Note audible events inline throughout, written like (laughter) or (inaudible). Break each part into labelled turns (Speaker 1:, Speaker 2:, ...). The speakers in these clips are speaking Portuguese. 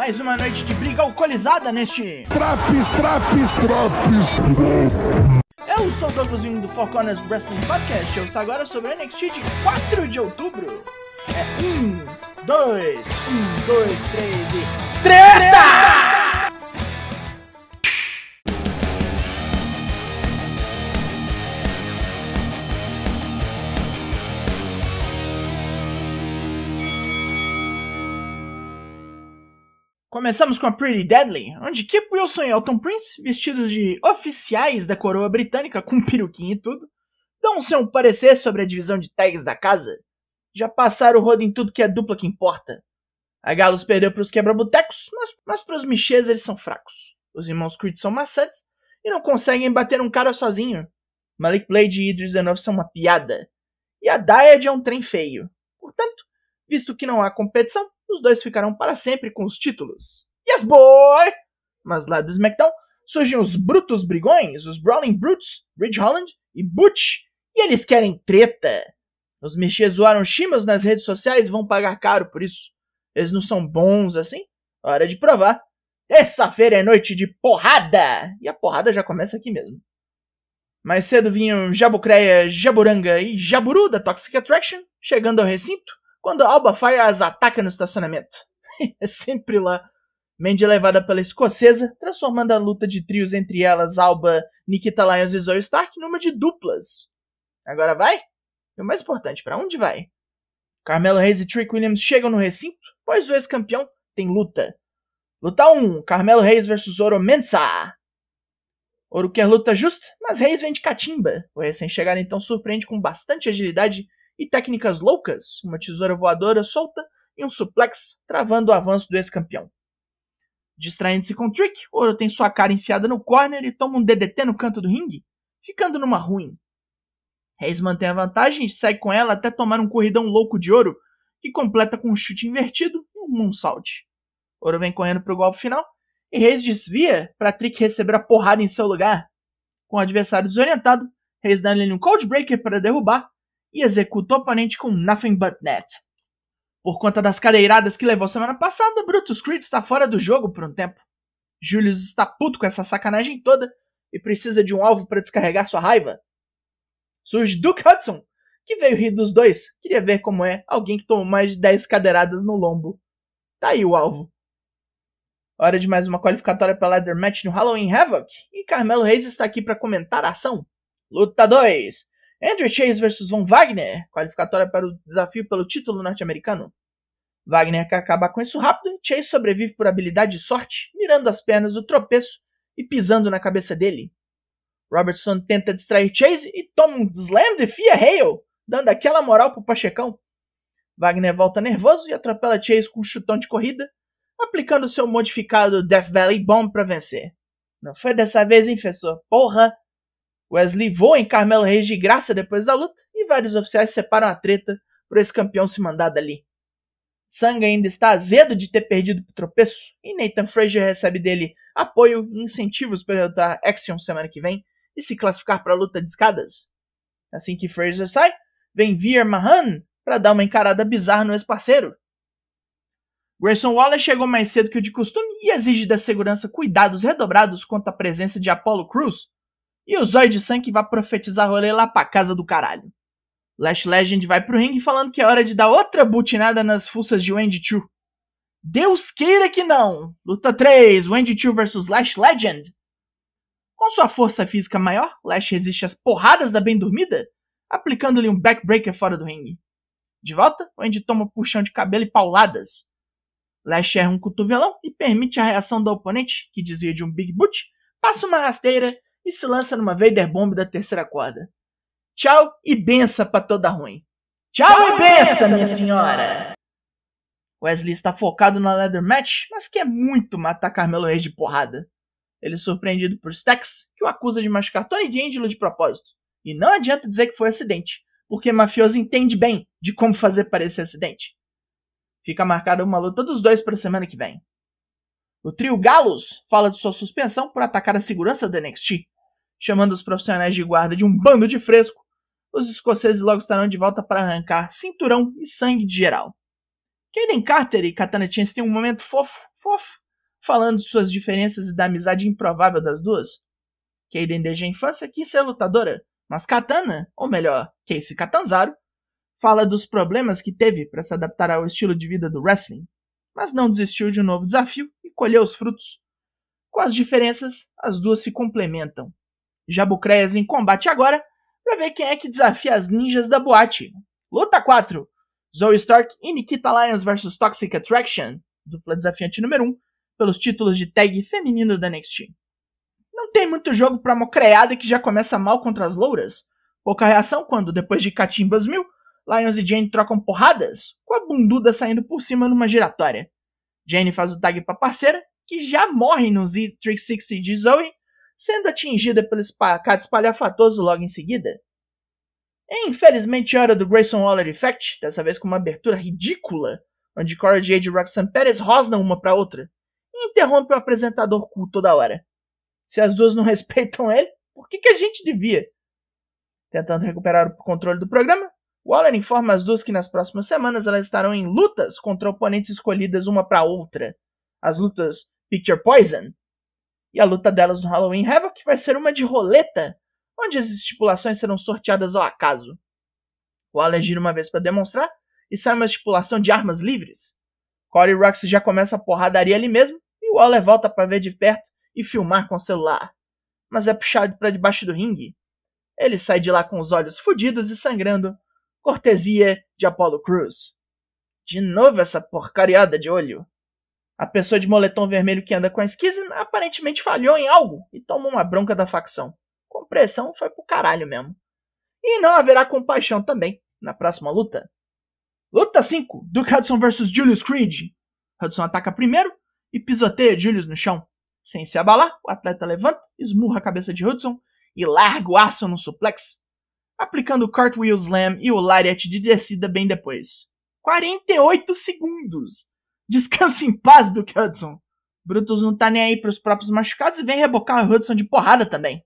Speaker 1: mais uma noite de briga alcoolizada neste.
Speaker 2: Traps, traps, traps.
Speaker 1: Eu sou o Douglas Jung do Four Corners Wrestling Podcast. Eu sou agora sobre o NXT de 4 de outubro. É 1, 2, 1, 2, 3 e. Treta! Começamos com a Pretty Deadly, onde Kip Wilson e Elton Prince, vestidos de oficiais da coroa britânica (laughs) com peruquinho e tudo, dão seu parecer sobre a divisão de tags da casa. Já passaram o rodo em tudo que é dupla que importa. A Galos perdeu para os quebra-botecos, mas, mas para os Michês eles são fracos. Os irmãos Creed são maçantes e não conseguem bater um cara sozinho. Malik Blade e Idris Enough são uma piada. E a Dyad é um trem feio. Portanto, visto que não há competição, os dois ficarão para sempre com os títulos. Yes, boy! Mas lá do SmackDown surgem os Brutos Brigões, os Brawling Brutes, Ridge Holland e Butch, e eles querem treta. Os mexer zoaram Shimas nas redes sociais e vão pagar caro por isso. Eles não são bons assim? Hora de provar. Essa feira é noite de porrada! E a porrada já começa aqui mesmo. Mais cedo vinham Jabucreia, Jaburanga e Jaburu da Toxic Attraction, chegando ao recinto, quando Alba Fire as ataca no estacionamento. (laughs) é sempre lá. Mandy é levada pela escocesa, transformando a luta de trios entre elas, Alba, Nikita Lyons e Zoe Stark, numa de duplas. Agora vai? E o mais importante, para onde vai? Carmelo Reis e Trick Williams chegam no recinto, pois o ex-campeão tem luta. Luta 1, Carmelo Reis vs Oro Mensa. Oro quer luta justa, mas Reis vem de catimba. O recém-chegado então surpreende com bastante agilidade e técnicas loucas, uma tesoura voadora solta e um suplex, travando o avanço do ex-campeão. Distraindo-se com Trick, Oro tem sua cara enfiada no corner e toma um DDT no canto do ringue, ficando numa ruim. Reis mantém a vantagem e segue com ela até tomar um corridão louco de ouro, que completa com um chute invertido e um moonsault. Oro vem correndo para o golpe final e Reis desvia para Trick receber a porrada em seu lugar. Com o adversário desorientado, Reis dá-lhe um cold breaker para derrubar e executa o oponente com Nothing But Net. Por conta das cadeiradas que levou semana passada, Brutus Creed está fora do jogo por um tempo. Julius está puto com essa sacanagem toda e precisa de um alvo para descarregar sua raiva. Surge Duke Hudson, que veio rir dos dois. Queria ver como é alguém que tomou mais de 10 cadeiradas no lombo. Tá aí o alvo. Hora de mais uma qualificatória para Leather Match no Halloween Havoc. E Carmelo Reis está aqui para comentar a ação. Luta 2. Andrew Chase versus Von Wagner, qualificatória para o desafio pelo título norte-americano. Wagner quer acabar com isso rápido e Chase sobrevive por habilidade e sorte, mirando as pernas do tropeço e pisando na cabeça dele. Robertson tenta distrair Chase e toma um slam de Fia Hale, dando aquela moral pro Pachecão. Wagner volta nervoso e atropela Chase com um chutão de corrida, aplicando seu modificado Death Valley Bomb para vencer. Não foi dessa vez, hein, professor? Porra! Wesley voa em Carmelo Reis de graça depois da luta e vários oficiais separam a treta por esse campeão se mandar dali. Sang ainda está azedo de ter perdido pro tropeço e Nathan Frazier recebe dele apoio e incentivos para lutar Action semana que vem e se classificar para a luta de escadas. Assim que Frazier sai, vem Veer Mahan para dar uma encarada bizarra no ex-parceiro. Grayson Waller chegou mais cedo que o de costume e exige da segurança cuidados redobrados quanto à presença de Apollo Cruz, e o Zóio de Sangue vai profetizar rolê lá pra casa do caralho. Lash Legend vai pro ringue falando que é hora de dar outra butinada nas fuças de Wendy Chu. Deus queira que não! Luta 3, Wendy Chu vs Lash Legend. Com sua força física maior, Lash resiste às porradas da bem-dormida, aplicando-lhe um backbreaker fora do ringue. De volta, Wendy toma puxão de cabelo e pauladas. Lash erra um cotovelão e permite a reação do oponente, que desvia de um Big Boot, passa uma rasteira e se lança numa Vader Bomb da terceira corda. Tchau e bença pra toda ruim. Tchau, Tchau e bença, minha senhora! Wesley está focado na Leather Match, mas quer muito matar Carmelo Reis de porrada. Ele é surpreendido por Stax, que o acusa de machucar Tony D'Angelo de propósito. E não adianta dizer que foi acidente, porque mafioso entende bem de como fazer parecer acidente. Fica marcada uma luta dos dois para a semana que vem. O trio Galos fala de sua suspensão por atacar a segurança do NXT, chamando os profissionais de guarda de um bando de fresco. Os escoceses logo estarão de volta para arrancar cinturão e sangue de geral. Kaden Carter e Katana Chance têm um momento fofo, fofo, falando de suas diferenças e da amizade improvável das duas. Kaden desde a infância quis ser lutadora, mas Katana, ou melhor, Casey Catanzaro, fala dos problemas que teve para se adaptar ao estilo de vida do wrestling, mas não desistiu de um novo desafio e colheu os frutos. Com as diferenças, as duas se complementam. Jabucreias em combate agora para ver quem é que desafia as ninjas da boate. Luta 4: Zoe Stark e Nikita Lyons vs Toxic Attraction, dupla desafiante número 1, pelos títulos de tag feminino da NXT. Não tem muito jogo pra mocreada que já começa mal contra as louras. Pouca reação quando, depois de Catimbas Mil, Lions e Jane trocam porradas, com a bunduda saindo por cima numa giratória. Jane faz o tag pra parceira, que já morre no Z360 de Zoe, sendo atingida pelo espacate espalhafatoso logo em seguida. É infelizmente hora do Grayson Waller Effect, dessa vez com uma abertura ridícula, onde Cora Jade e Roxanne Perez rosnam uma para outra, e interrompe o apresentador cool toda hora. Se as duas não (laughs) respeitam ele, por que, que a gente devia? Tentando recuperar o controle do programa, Waller informa as duas que nas próximas semanas elas estarão em lutas contra oponentes escolhidas uma para outra. As lutas Picture Poison. E a luta delas no Halloween Havoc vai ser uma de roleta, onde as estipulações serão sorteadas ao acaso. Waller gira uma vez para demonstrar e sai uma estipulação de armas livres. Corey Roxy já começa a porradaria ali mesmo e Waller volta para ver de perto e filmar com o celular, mas é puxado para debaixo do ringue. Ele sai de lá com os olhos fodidos e sangrando, cortesia de Apollo Cruz. De novo essa porcariada de olho. A pessoa de moletom vermelho que anda com a Schism aparentemente falhou em algo e tomou uma bronca da facção. Com pressão foi pro caralho mesmo. E não haverá compaixão também na próxima luta. Luta 5: Duke Hudson vs Julius Creed. Hudson ataca primeiro e pisoteia Julius no chão. Sem se abalar, o atleta levanta, esmurra a cabeça de Hudson e larga o aço no suplex, aplicando o cartwheel slam e o lariat de descida bem depois. 48 segundos! (laughs) Descansa em paz, Duke Hudson. Brutus não tá nem aí pros próprios machucados e vem rebocar o Hudson de porrada também.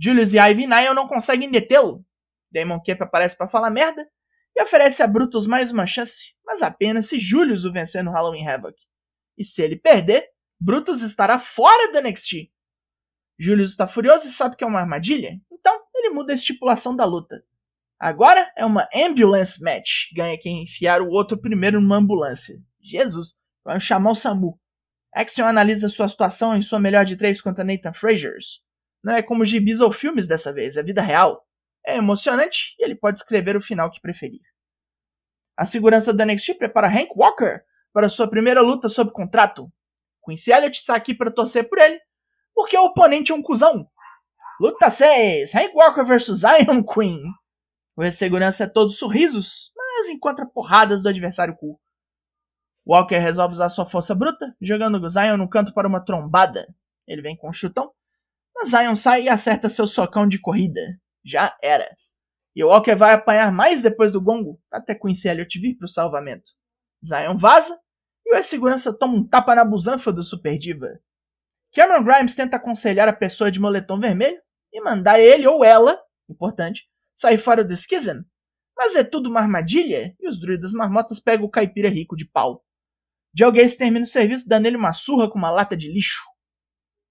Speaker 1: Julius e Ivy Nile não conseguem detê-lo. Damon Kemp aparece para falar merda e oferece a Brutus mais uma chance, mas apenas se Julius o vencer no Halloween Havoc. E se ele perder, Brutus estará fora do NXT. Julius está furioso e sabe que é uma armadilha, muda a estipulação da luta. Agora é uma ambulance match. Ganha quem enfiar o outro primeiro numa ambulância. Jesus, vamos chamar o Samu. Action analisa sua situação em sua melhor de três contra Nathan Frazier's. Não é como gibis ou filmes dessa vez, é vida real. É emocionante e ele pode escrever o final que preferir. A segurança do NXT prepara Hank Walker para sua primeira luta sob contrato. Quincy Elliott está aqui para torcer por ele, porque o oponente é um cuzão. Luta 6, Hank Walker vs Iron Queen. O segurança é todo sorrisos, mas encontra porradas do adversário cool. Walker resolve usar sua força bruta, jogando Zion no canto para uma trombada. Ele vem com um chutão, mas Zion sai e acerta seu socão de corrida. Já era. E Walker vai apanhar mais depois do gongo, até Quincy Elliott vir para o salvamento. Zion vaza e o segurança toma um tapa na busanfa do Super Diva. Cameron Grimes tenta aconselhar a pessoa de moletom vermelho e mandar ele ou ela, importante, sair fora do Schism. Mas é tudo uma armadilha e os druidas marmotas pegam o caipira rico de pau. Joe Gacy termina o serviço dando ele uma surra com uma lata de lixo.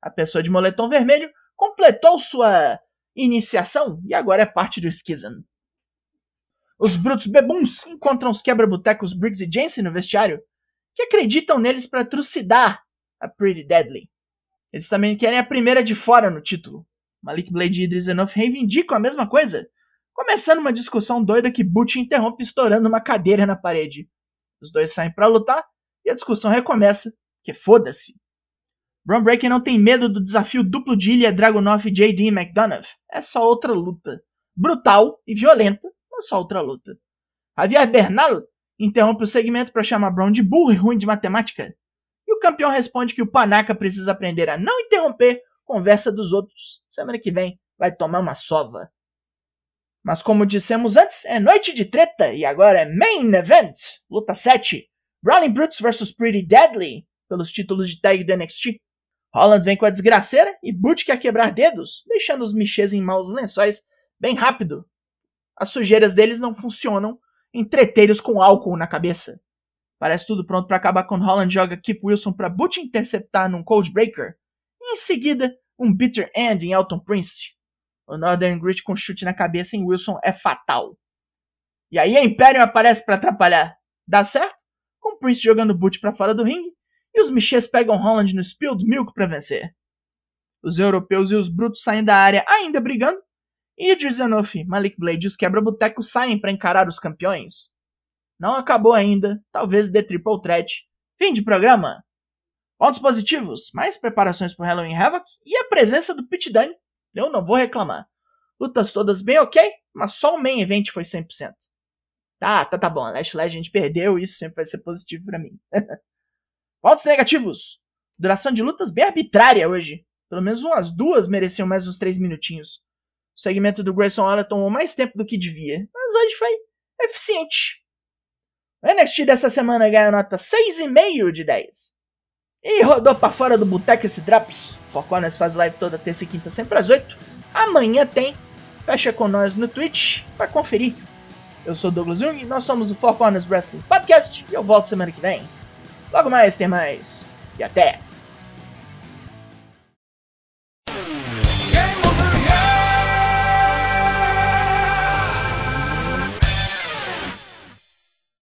Speaker 1: A pessoa de moletom vermelho completou sua iniciação e agora é parte do Schism. Os brutos bebuns encontram os quebra-botecos Briggs e Jensen no vestiário que acreditam neles para trucidar a Pretty Deadly. Eles também querem a primeira de fora no título. Malik Blade e Idris Enough reivindicam a mesma coisa, começando uma discussão doida que Butch interrompe estourando uma cadeira na parede. Os dois saem para lutar e a discussão recomeça, que foda-se. Braun Breaker não tem medo do desafio duplo de Ilya Dragunov e J.D. McDonough. É só outra luta. Brutal e violenta, mas só outra luta. Javier Bernal interrompe o segmento para chamar Brown de burro e ruim de matemática. E o campeão responde que o Panaca precisa aprender a não interromper conversa dos outros. Semana que vem vai tomar uma sova. Mas como dissemos antes, é noite de treta e agora é Main Event, luta 7, Brawling Brutes vs Pretty Deadly, pelos títulos de tag do NXT. Holland vem com a desgraceira e Butch quer quebrar dedos, deixando os michês em maus lençóis bem rápido. As sujeiras deles não funcionam entretê-los com álcool na cabeça. Parece tudo pronto para acabar quando Holland joga Kip Wilson para Butch interceptar num Cold Breaker. Em seguida, um Bitter End em Elton Prince. O Northern Grit com chute na cabeça em Wilson é fatal. E aí a Imperium aparece para atrapalhar. Dá certo? Com Prince jogando Butch para fora do ringue. E os Michês pegam Holland no Spilled Milk para vencer. Os europeus e os brutos saem da área ainda brigando. E Idris Malik Blade e os quebra-boteco saem para encarar os campeões. Não acabou ainda, talvez dê triple threat. Fim de programa. Pontos positivos, mais preparações para Halloween Havoc e a presença do Pit Dunne. Eu não vou reclamar. Lutas todas bem ok, mas só o main event foi 100%. Tá, tá, tá bom. A Last Legend perdeu, isso sempre vai ser positivo para mim. (laughs) Pontos negativos. Duração de lutas bem arbitrária hoje. Pelo menos umas duas mereciam mais uns 3 minutinhos. O segmento do Grayson Waller tomou mais tempo do que devia, mas hoje foi eficiente. O NXT dessa semana ganhou nota 6,5 de 10. E rodou pra fora do boteco esse Drops. Four Corners faz live toda terça e quinta sempre às 8. Amanhã tem. Fecha com nós no Twitch para conferir. Eu sou Douglas Jung, nós somos o Four Corners Wrestling Podcast e eu volto semana que vem. Logo mais tem mais. E até!